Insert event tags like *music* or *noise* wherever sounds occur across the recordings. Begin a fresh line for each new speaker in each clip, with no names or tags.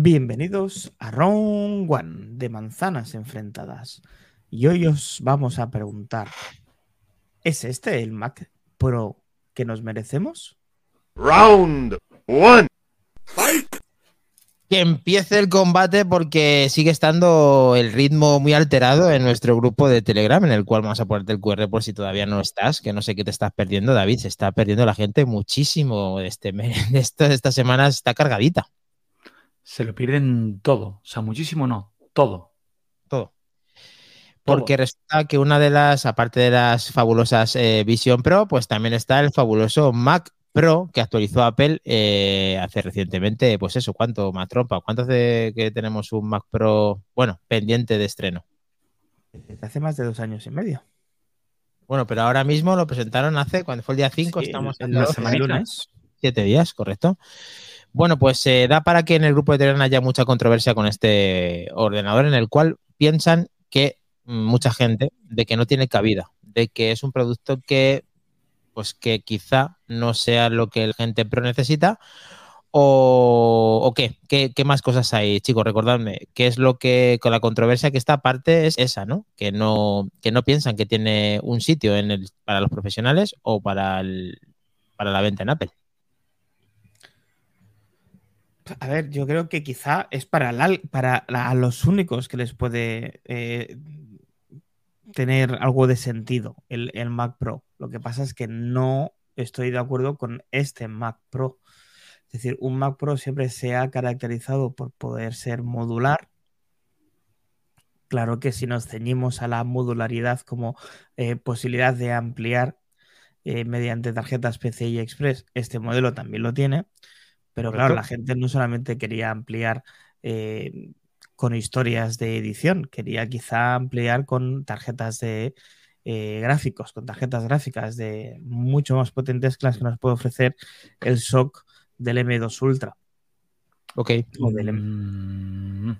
Bienvenidos a Round One de Manzanas Enfrentadas. Y hoy os vamos a preguntar: ¿es este el Mac Pro que nos merecemos?
Round One.
Que empiece el combate porque sigue estando el ritmo muy alterado en nuestro grupo de Telegram, en el cual vamos a ponerte el QR por si todavía no estás, que no sé qué te estás perdiendo, David. Se está perdiendo la gente muchísimo. Este, *laughs* de esta semana está cargadita.
Se lo pierden todo. O sea, muchísimo no, todo.
Todo. Porque resulta que una de las, aparte de las fabulosas eh, Vision Pro, pues también está el fabuloso Mac Pro que actualizó Apple eh, hace recientemente, pues eso, ¿cuánto, Matropa? ¿Cuánto hace que tenemos un Mac Pro, bueno, pendiente de estreno?
Hace más de dos años y medio.
Bueno, pero ahora mismo lo presentaron hace, cuando fue el día 5, estamos en
la semana lunes.
Siete días, correcto. Bueno, pues se da para que en el grupo de Telegram haya mucha controversia con este ordenador en el cual piensan que mm, mucha gente de que no tiene cabida, de que es un producto que pues que quizá no sea lo que el gente pro necesita o, qué? qué, más cosas hay, chicos, recordadme, qué es lo que con la controversia que está parte es esa, ¿no? Que no que no piensan que tiene un sitio en el, para los profesionales o para el, para la venta en Apple.
A ver, yo creo que quizá es para, a los únicos que les puede eh, tener algo de sentido el, Mac Pro. Lo que pasa es que no estoy de acuerdo con este Mac Pro. Es decir, un Mac Pro siempre se ha caracterizado por poder ser modular. Claro que si nos ceñimos a la modularidad como eh, posibilidad de ampliar eh, mediante tarjetas PCI Express, este modelo también lo tiene. Pero claro, la gente no solamente quería ampliar eh, con historias de edición, quería quizá ampliar con tarjetas de eh, gráficos, con tarjetas gráficas de mucho más potentes que las que nos puede ofrecer el SOC del M2 Ultra.
Ok.
Mm.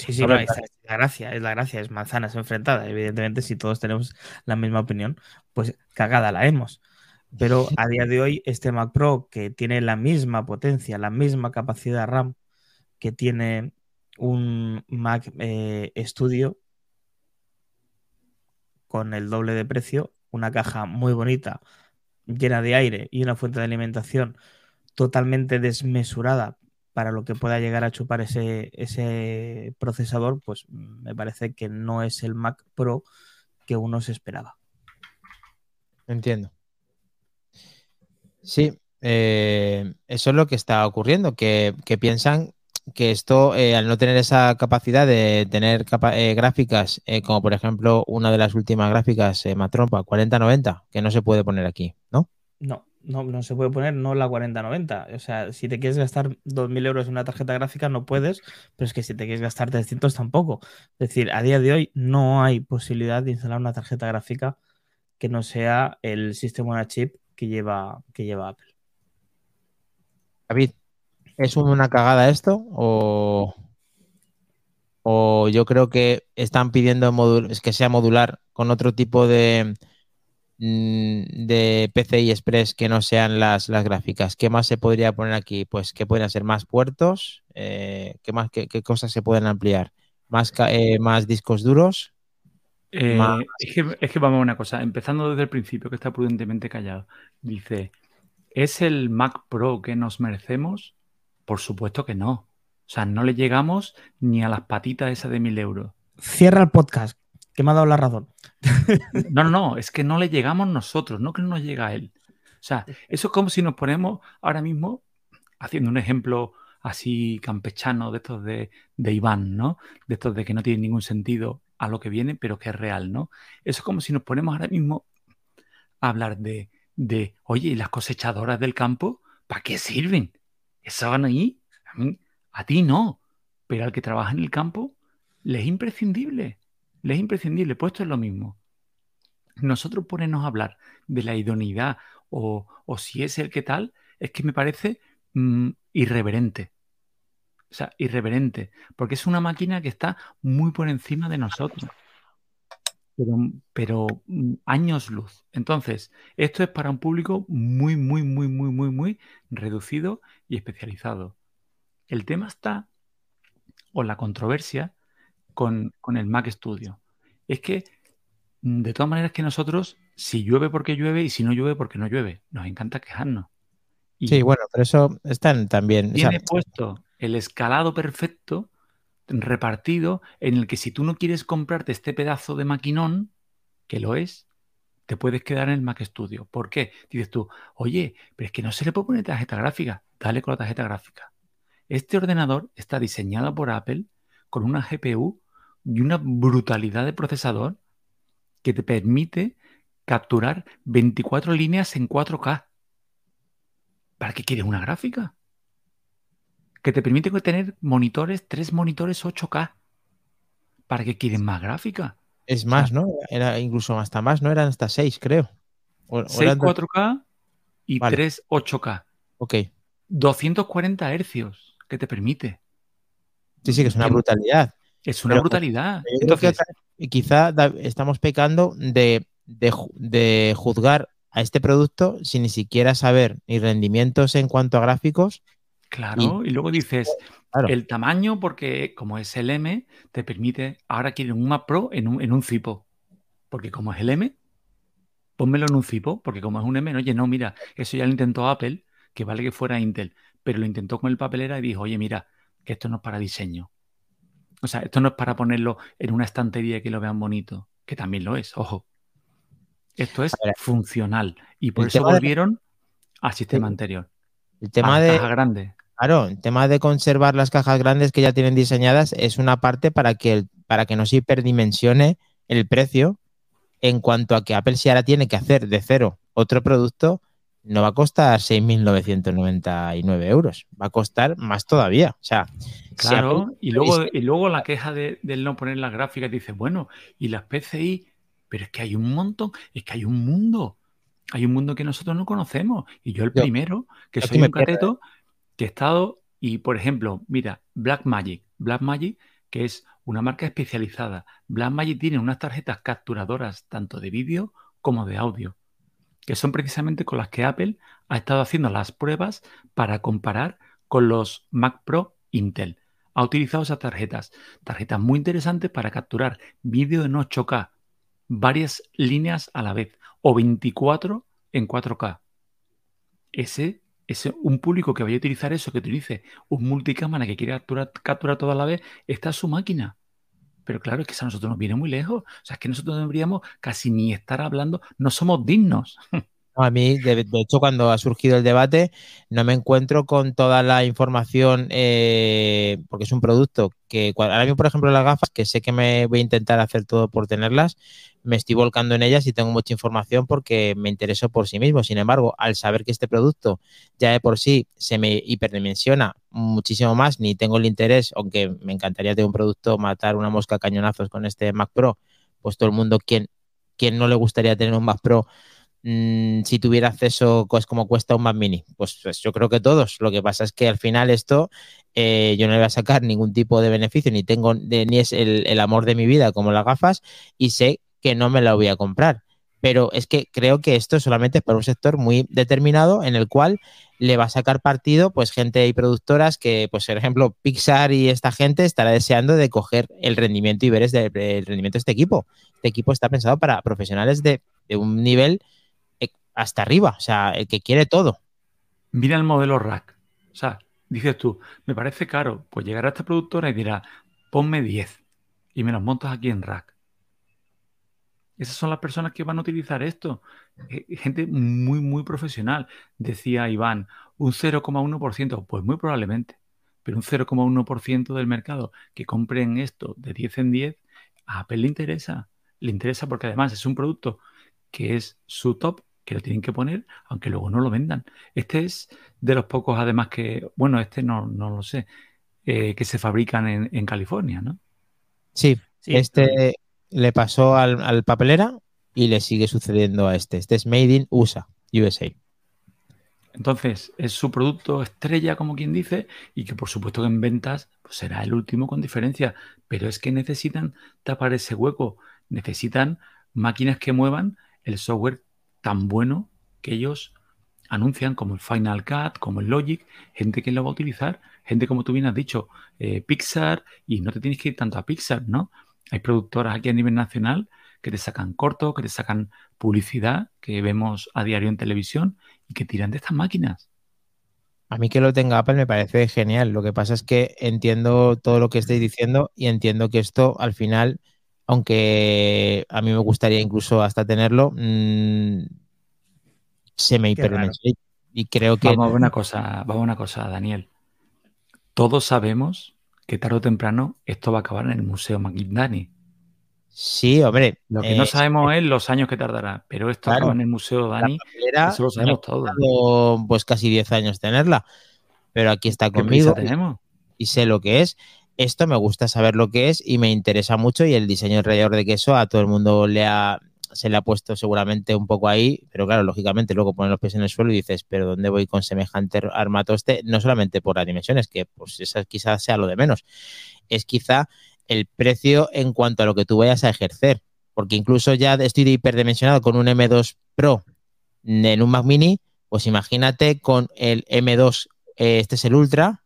Sí, sí, es la gracia, es la gracia, es manzanas enfrentadas. Evidentemente, si todos tenemos la misma opinión, pues cagada la hemos. Pero *laughs* a día de hoy, este Mac Pro, que tiene la misma potencia, la misma capacidad RAM que tiene un Mac eh, Studio, con el doble de precio, una caja muy bonita, llena de aire y una fuente de alimentación totalmente desmesurada para lo que pueda llegar a chupar ese, ese procesador, pues me parece que no es el Mac Pro que uno se esperaba.
Entiendo. Sí, eh, eso es lo que está ocurriendo, que, piensan que esto, eh, al no tener esa capacidad de tener eh, gráficas, como por ejemplo una de las últimas gráficas, Matrompa 4090, que no se puede poner aquí, ¿no?
No, no, no se puede poner, no la 4090. O sea, si te quieres gastar 2.000 euros en una tarjeta gráfica, no puedes, pero es que si te quieres gastar 300 tampoco. Es decir, a día de hoy no hay posibilidad de instalar una tarjeta gráfica que no sea el sistema on chip que lleva, que lleva Apple.
David, ¿es una cagada esto? O, o yo creo que están pidiendo que sea modular con otro tipo de, mm, de PCI Express que no sean las, las gráficas. ¿Qué más se podría poner aquí? Pues que pueden ser más puertos, eh, ¿qué, más, qué, cosas se pueden ampliar? ¿Más, eh, más discos duros?
Eh, es, que, es, que, vamos a una cosa, empezando desde el principio, que está prudentemente callado. Dice, ¿es el Mac Pro que nos merecemos? Por supuesto que no. O sea, no le llegamos ni a las patitas esas de mil euros.
Cierra el podcast, que me ha dado la razón.
No, no, no, es que no le llegamos nosotros, no que no nos llega a él. O sea, eso es como si nos ponemos ahora mismo, haciendo un ejemplo así campechano de estos de, de Iván, ¿no? De estos de que no tienen ningún sentido a lo que viene, pero que es real, ¿no? Eso es como si nos ponemos ahora mismo a hablar de, de oye, ¿y las cosechadoras del campo? ¿Para qué sirven? ¿Eso van ahí? A, mí, a ti no, pero al que trabaja en el campo le es imprescindible, le es imprescindible, pues esto es lo mismo. Nosotros ponernos a hablar de la idoneidad o, o si es el que tal, es que me parece mm, irreverente o sea, irreverente, porque es una máquina que está muy por encima de nosotros. Pero, mm, años luz. Entonces, esto es para un público muy, muy, muy, muy, muy, muy reducido y especializado. El tema está, o la controversia, con, el Mac Studio. Es que, mm, de todas maneras, que nosotros, si llueve porque llueve y si no llueve porque no llueve, nos encanta quejarnos.
sí, bueno, pero eso están también.
Tiene puesto el escalado perfecto repartido en el que si tú no quieres comprarte este pedazo de maquinón, que lo es, te puedes quedar en el Mac Studio. ¿Por qué? Dices tú, oye, pero es que no se le puede poner tarjeta gráfica. Dale con la tarjeta gráfica. Este ordenador está diseñado por Apple con una GPU y una brutalidad de procesador que te permite capturar 24 líneas en 4K. ¿Para qué quieres una gráfica? Que te permite tener monitores, tres monitores 8K. ¿Para qué quieres más gráfica?
Es más, ¿no? Era incluso hasta más, ¿no? Eran hasta 6, creo.
6 4K y 3 8K.
Ok.
240 hercios que te permite.
Sí, sí, que es una brutalidad.
Es una brutalidad.
Entonces, quizá estamos pecando de, juzgar a este producto sin ni siquiera saber ni rendimientos en cuanto a gráficos.
Claro, y, luego dices, el tamaño, porque como es el M, te permite, ahora quieren un Mac Pro en un, en un Zipo. Porque como es el M, pónmelo en un Zipo, porque como es un M, oye, no, mira, eso ya lo intentó Apple, que vale que fuera Intel, pero lo intentó con el papelera y dijo, oye, mira, que esto no es para diseño. O sea, esto no es para ponerlo en una estantería que lo vean bonito, que también lo es, ojo. Esto es funcional y por eso volvieron al sistema anterior.
El tema de caja grande. Claro, el tema de conservar las cajas grandes que ya tienen diseñadas es una parte para que, para que no se hiperdimensione el precio en cuanto a que Apple si ahora tiene que hacer de cero otro producto, no va a costar 6.999 euros, va a costar más todavía. O sea,
claro, y, luego, y luego la queja de, del no poner las gráficas dice, bueno, y las PCI, pero es que hay un montón, es que hay un mundo, hay un mundo que nosotros no conocemos. Y yo el primero, que soy un cateto, he estado, y por ejemplo, mira, Blackmagic, Blackmagic, que es una marca especializada. Blackmagic tiene unas tarjetas capturadoras tanto de vídeo como de audio, que son precisamente con las que Apple ha estado haciendo las pruebas para comparar con los Mac Pro Intel. Ha utilizado esas tarjetas, tarjetas muy interesantes para capturar vídeo en 8K, varias líneas a la vez, o 24 en 4K. Ese es un público que vaya a utilizar eso, que utilice un multicámara que quiere capturar, capturar toda la vez, está su máquina. Pero claro, es que eso a nosotros nos viene muy lejos. O sea, es que nosotros deberíamos casi ni estar hablando, no somos dignos. *laughs*
A mí, de, hecho, cuando ha surgido el debate, no me encuentro con toda la información, eh, porque es un producto que, ahora mismo, por ejemplo, las gafas, que sé que me voy a intentar hacer todo por tenerlas, me estoy volcando en ellas y tengo mucha información porque me intereso por sí mismo. Sin embargo, al saber que este producto ya de por sí se me hiperdimensiona muchísimo más, ni tengo el interés, aunque me encantaría tener un producto, matar una mosca a cañonazos con este Mac Pro, pues todo el mundo, quien, quien no le gustaría tener un Mac Pro, Mm, si tuviera acceso, pues como cuesta un Mac Mini. Pues, pues, yo creo que todos. Lo que pasa es que al final esto eh, yo no le voy a sacar ningún tipo de beneficio, ni tengo, ni es el, amor de mi vida como las gafas, y sé que no me la voy a comprar. Pero es que creo que esto solamente es para un sector muy determinado en el cual le va a sacar partido pues gente y productoras que, pues por ejemplo, Pixar y esta gente estará deseando de coger el rendimiento y ver el rendimiento de este equipo. Este equipo está pensado para profesionales de, de un nivel hasta arriba, o sea, el que quiere todo.
Mira el modelo rack. O sea, dices tú, me parece caro, pues llegará esta productora y dirá, ponme 10 y me los montas aquí en rack. Esas son las personas que van a utilizar esto. Eh, gente muy, muy profesional. Decía Iván, un 0,1%, pues muy probablemente. Pero un 0,1% del mercado que compren esto de 10 en 10, a Apple le interesa. Le interesa porque además es un producto que es su top que lo tienen que poner, aunque luego no lo vendan. Este es de los pocos, además, que, bueno, este no, no lo sé, eh, que se fabrican en, California, ¿no?
Sí, este le pasó al, papelera y le sigue sucediendo a este. Este es Made in USA, USA.
Entonces, es su producto estrella, como quien dice, y que por supuesto que en ventas pues, será el último con diferencia, pero es que necesitan tapar ese hueco, necesitan máquinas que muevan el software tan bueno que ellos anuncian como el Final Cut, como el Logic, gente que lo va a utilizar, gente como tú bien has dicho, eh, Pixar, y no te tienes que ir tanto a Pixar, ¿no? Hay productoras aquí a nivel nacional que te sacan cortos, que te sacan publicidad, que vemos a diario en televisión y que tiran de estas máquinas.
A mí que lo tenga Apple me parece genial. Lo que pasa es que entiendo todo lo que estáis diciendo y entiendo que esto al final, aunque a mí me gustaría incluso hasta tenerlo, mmm, se me. Y creo que.
Vamos a una cosa, vamos a una cosa, Daniel. Todos sabemos que tarde o temprano esto va a acabar en el Museo McGindani.
Sí, hombre.
Lo que no eh, sabemos es los años que tardará, pero esto acaba en el Museo Dani. Eso lo sabemos todos.
Pues casi 10 años tenerla. Pero aquí está conmigo.
tenemos?
Y sé lo que es. Esto me gusta saber lo que es y me interesa mucho. Y el diseño alrededor de queso a todo el mundo le ha, se le ha puesto seguramente un poco ahí, pero claro, lógicamente luego pones los pies en el suelo y dices, pero ¿dónde voy con semejante armatoste? No solamente por las dimensiones, que pues esa quizás sea lo de menos, es quizá el precio en cuanto a lo que tú vayas a ejercer, porque incluso ya estoy hiperdimensionado con un M2 Pro en un Mac Mini, pues imagínate con el M2, eh, este es el Ultra,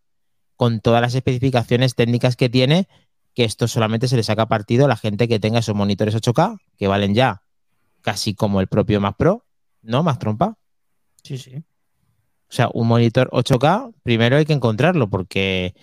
con todas las especificaciones técnicas que tiene, que esto solamente se le saca partido a la gente que tenga esos monitores 8K, que valen ya casi como el propio Mac Pro, ¿no? Más trompa.
Sí, sí.
O sea, un monitor 8K, primero hay que encontrarlo porque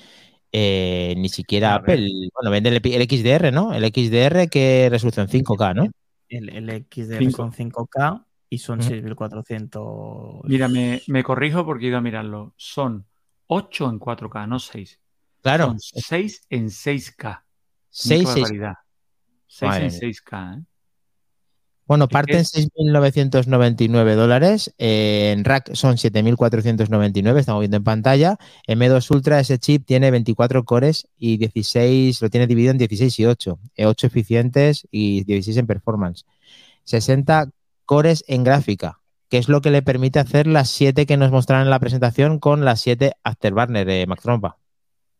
eh, ni siquiera Apple, bueno, vende el, XDR, ¿no? El XDR que resolución 5K, ¿no?
El, XDR son 5K y son 6400.
Mira, me, corrijo porque he ido a mirarlo. Son 8 en 4K, no 6.
Claro.
Son 6 en 6K.
6, 6.
6 en 6K, ¿eh?
Bueno, parten 6.999 dólares. en rack son 7.499, estamos viendo en pantalla. M2 Ultra, ese chip tiene 24 cores y 16, lo tiene dividido en 16 y 8. 8 eficientes y 16 en performance. 60 cores en gráfica, que es lo que le permite hacer las 7 que nos mostraron en la presentación con las 7 Afterburner de Mac Trompa.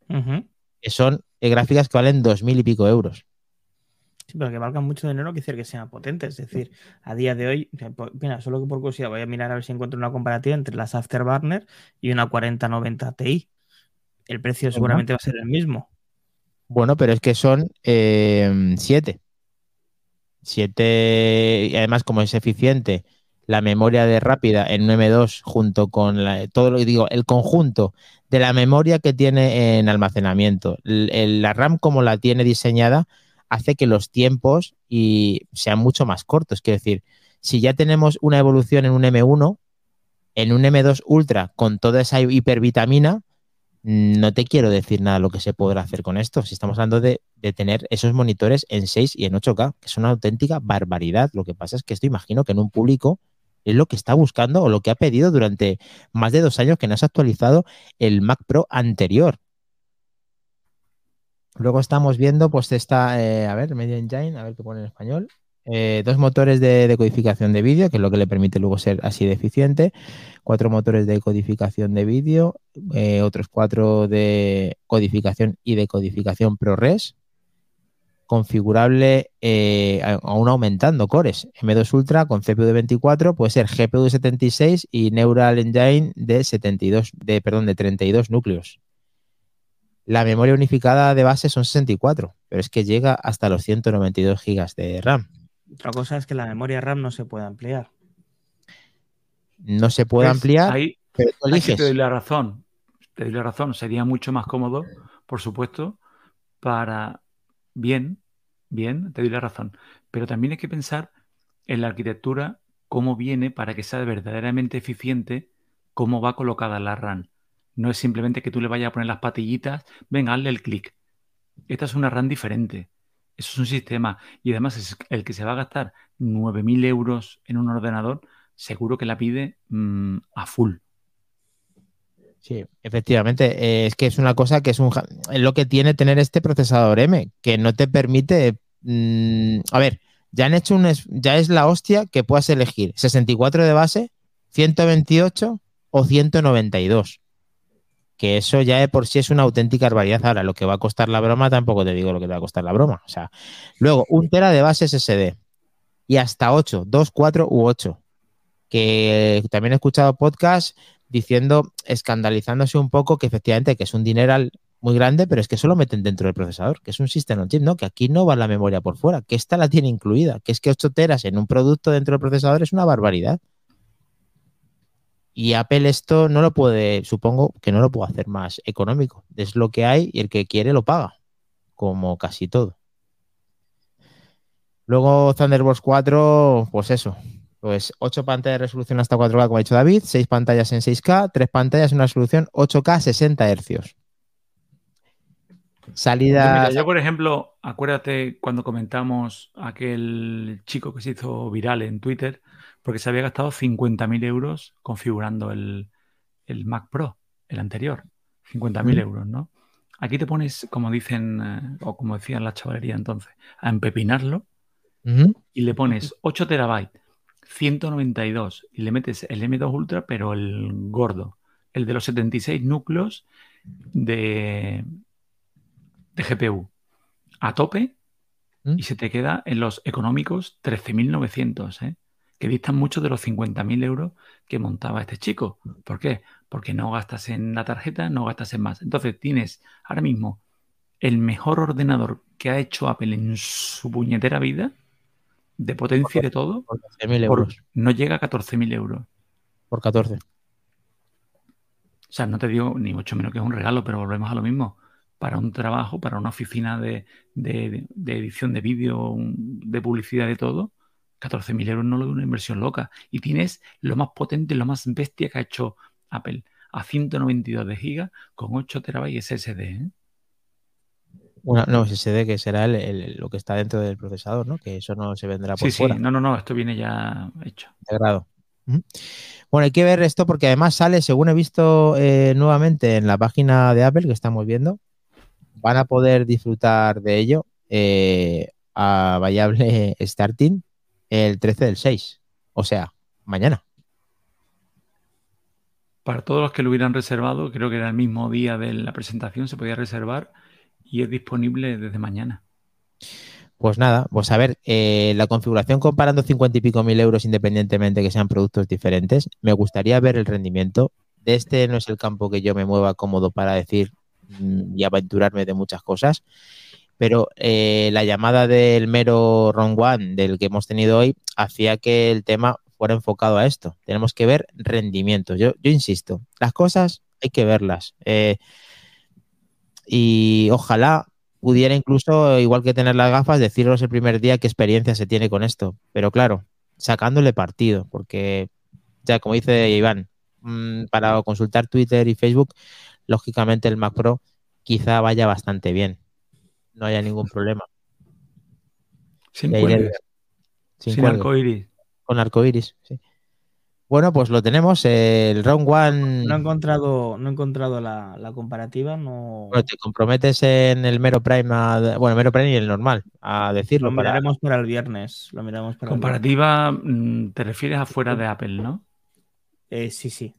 Que son eh, gráficas que valen 2.000 y pico euros.
Sí, pero que valgan mucho dinero que decir que sean potentes. Es decir, a día de hoy, mira, solo que por curiosidad voy a mirar a ver si encuentro una comparativa entre las Afterburner y una 4090 Ti. El precio seguramente va a ser el mismo.
Bueno, pero es que son 7. Eh, 7, y además como es eficiente la memoria de rápida en un M2 junto con todo lo que digo, el conjunto de la memoria que tiene en almacenamiento, la RAM como la tiene diseñada, hace que los tiempos y sean mucho más cortos. Quiero decir, si ya tenemos una evolución en un M1, en un M2 Ultra con toda esa hipervitamina, no te quiero decir nada lo que se podrá hacer con esto. Si estamos hablando de, tener esos monitores en 6 y en 8K, que es una auténtica barbaridad. Lo que pasa es que esto imagino que en un público es lo que está buscando o lo que ha pedido durante más de dos años que no se ha actualizado el Mac Pro anterior. Luego estamos viendo, pues esta, eh, a ver, Media Engine, a ver qué pone en español. Eh, dos motores de, decodificación de vídeo, que es lo que le permite luego ser así de eficiente. Cuatro motores de codificación de vídeo, eh, otros cuatro de codificación y decodificación ProRes. Configurable aún aumentando cores. M2 Ultra con CPU de 24, puede ser GPU de 76 y Neural Engine de 72, de, perdón, de 32 núcleos. La memoria unificada de base son 64, pero es que llega hasta los 192 GB de RAM.
Otra cosa es que la memoria RAM no se puede ampliar.
No se puede ampliar.
Ahí, pero te doy la razón. Te doy la razón. Sería mucho más cómodo, por supuesto, para bien, bien, te doy la razón. Pero también hay que pensar en la arquitectura, cómo viene para que sea verdaderamente eficiente, cómo va colocada la RAM. No es simplemente que tú le vayas a poner las patillitas, venga, hazle el clic. Esta es una RAM diferente. Eso es un sistema. Y además es el que se va a gastar 9.000 euros en un ordenador, seguro que la pide mm, a full.
Sí, efectivamente. Eh, es que es una cosa que es, un, lo que tiene tener este procesador M, que no te permite. Mm, a ver, ya han hecho un. Ya es la hostia que puedas elegir 64 de base, 128 o 192 que eso ya de por sí es una auténtica barbaridad. Ahora, lo que va a costar la broma, tampoco te digo lo que te va a costar la broma. O sea, luego, un tera de base SSD y hasta 8, 2, 4 u 8. que también he escuchado podcasts diciendo, escandalizándose un poco que efectivamente que es un dineral muy grande, pero es que solo meten dentro del procesador, que es un System on Chip, ¿no? Que aquí no va la memoria por fuera, que esta la tiene incluida, que es que 8 teras en un producto dentro del procesador es una barbaridad. Y Apple esto no lo puede, supongo que no lo puede hacer más económico. Es lo que hay y el que quiere lo paga, como casi todo. Luego Thunderbolt 4, pues eso, pues 8 pantallas de resolución hasta 4K, como ha dicho David, 6 pantallas en 6K, 3 pantallas en una resolución 8K 60 Hz. Salida.
yo, por ejemplo, acuérdate cuando comentamos aquel chico que se hizo viral en Twitter, porque se había gastado 50.000 euros configurando el, Mac Pro, el anterior. 50.000 euros, ¿no? Aquí te pones, como dicen, eh, o como decían la chavalería entonces, a empepinarlo y le pones 8 terabytes, 192 y le metes el M2 Ultra, pero el gordo, el de los 76 núcleos de, de GPU a tope ¿Mm? y se te queda en los económicos 13.900, ¿eh? que distan mucho de los 50.000 euros que montaba este chico. ¿Por qué? Porque no gastas en la tarjeta, no gastas en más. Entonces tienes ahora mismo el mejor ordenador que ha hecho Apple en su puñetera vida, de potencia y de todo,
por euros.
no llega a 14.000 euros.
Por 14. O
sea, no te digo ni mucho menos que es un regalo, pero volvemos a lo mismo para un trabajo, para una oficina de, edición de vídeo, de publicidad, de todo, 14.000 euros no lo es una inversión loca. Y tienes lo más potente, lo más bestia que ha hecho Apple, a 192 de gigas con 8 terabytes SSD. ¿eh?
No, SSD que será lo que está dentro del procesador, ¿no? Que eso no se vendrá por
sí, Sí, no, no, no, esto viene ya hecho.
Integrado. Bueno, hay que ver esto porque además sale, según he visto eh, nuevamente en la página de Apple que estamos viendo, van a poder disfrutar de ello eh, a variable *laughs* starting el 13 del 6, o sea, mañana.
Para todos los que lo hubieran reservado, creo que era el mismo día de la presentación, se podía reservar y es disponible desde mañana.
Pues nada, pues a ver, eh, la configuración comparando 50 y pico mil euros independientemente que sean productos diferentes, me gustaría ver el rendimiento. De este no es el campo que yo me mueva cómodo para decir y aventurarme de muchas cosas. Pero eh, la llamada del mero Ron One del que hemos tenido hoy hacía que el tema fuera enfocado a esto. Tenemos que ver rendimientos. Yo, yo insisto, las cosas hay que verlas. Eh, y ojalá pudiera incluso, igual que tener las gafas, deciros el primer día qué experiencia se tiene con esto. Pero claro, sacándole partido, porque ya como dice Iván, mm, para consultar Twitter y Facebook lógicamente el Mac Pro quizá vaya bastante bien. No haya ningún problema.
Sin, Sin, arcoiris.
Con arcoiris, sí. Bueno, pues lo tenemos. El Round One.
No he encontrado, no he encontrado la, comparativa. No...
te comprometes en el Mero Prime, bueno, Mero Prime y el normal, a decirlo.
Lo miraremos para, el viernes. Lo miramos para
comparativa, mm, te refieres afuera de Apple, ¿no?
Eh, sí, sí.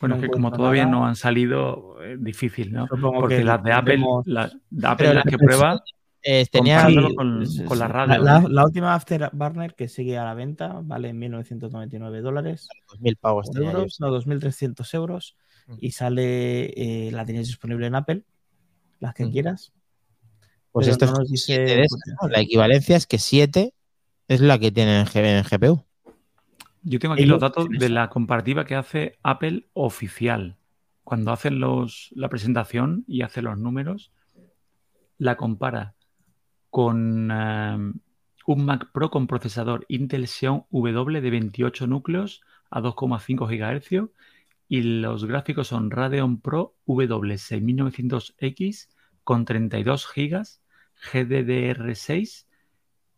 Bueno, es que como todavía no han salido, es difícil, ¿no? Porque las de Apple, las, de Apple las que prueba,
eh, tenía
con, la radio.
La, última Afterburner que sigue a la venta vale 1.999 dólares.
2.000 pavos.
Euros, no, 2.300 euros. Mm. Y sale, eh, la tienes disponible en Apple, las que mm. quieras.
Pues esto nos dice... La equivalencia es que 7 es la que tiene en GPU.
Yo tengo aquí los datos de la comparativa que hace Apple oficial. Cuando hacen los, la presentación y hace los números, la compara con eh, un Mac Pro con procesador Intel Xeon W de 28 núcleos a 2,5 GHz y los gráficos son Radeon Pro W6900X con 32 GB, GDDR6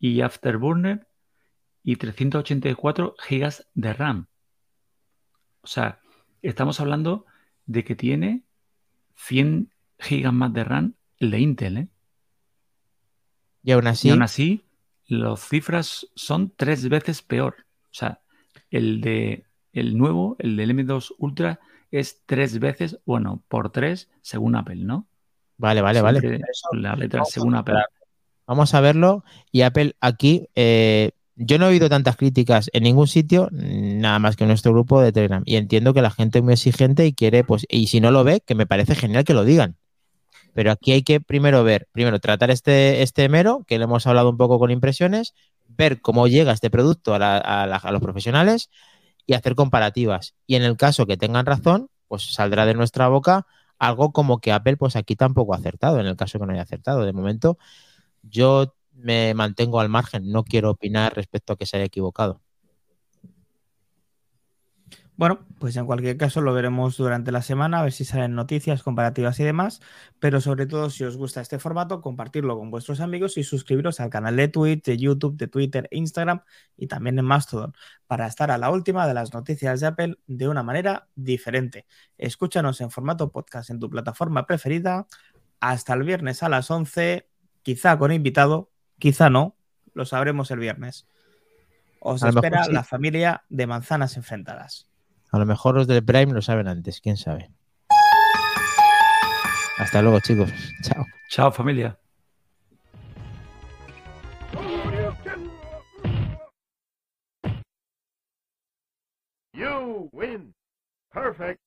y Afterburner y 384 GB de RAM. O sea, estamos hablando de que tiene 100 GB más de RAM el de Intel. ¿eh?
Y aún así.
Y aún así, las cifras son tres veces peor. O sea, el de el nuevo, el del M2 Ultra, es tres veces, bueno, por tres, según Apple, ¿no?
Vale, vale, vale.
La letra según Apple.
Vamos a verlo. Y Apple aquí eh, yo no he oído tantas críticas en ningún sitio, nada más que en nuestro grupo de Telegram. Y entiendo que la gente es muy exigente y quiere, pues, y si no lo ve, que me parece genial que lo digan. Pero aquí hay que primero ver, primero tratar este, este mero, que le hemos hablado un poco con impresiones, ver cómo llega este producto a, los profesionales y hacer comparativas. Y en el caso que tengan razón, pues saldrá de nuestra boca algo como que Apple, pues aquí tampoco ha acertado, en el caso que no haya acertado. De momento, yo me mantengo al margen, no quiero opinar respecto a que se haya equivocado.
Bueno, pues en cualquier caso lo veremos durante la semana, a ver si salen noticias comparativas y demás, pero sobre todo si os gusta este formato, compartirlo con vuestros amigos y suscribiros al canal de Twitch, de YouTube, de Twitter, Instagram y también en Mastodon para estar a la última de las noticias de Apple de una manera diferente. Escúchanos en formato podcast en tu plataforma preferida. Hasta el viernes a las 11, quizá con invitado, quizá no, lo sabremos el viernes. Os espera la familia de manzanas enfrentadas.
A lo mejor los del Prime lo saben antes, quién sabe. Hasta luego, chicos. Chao.
Chao, familia.
You win. Perfect.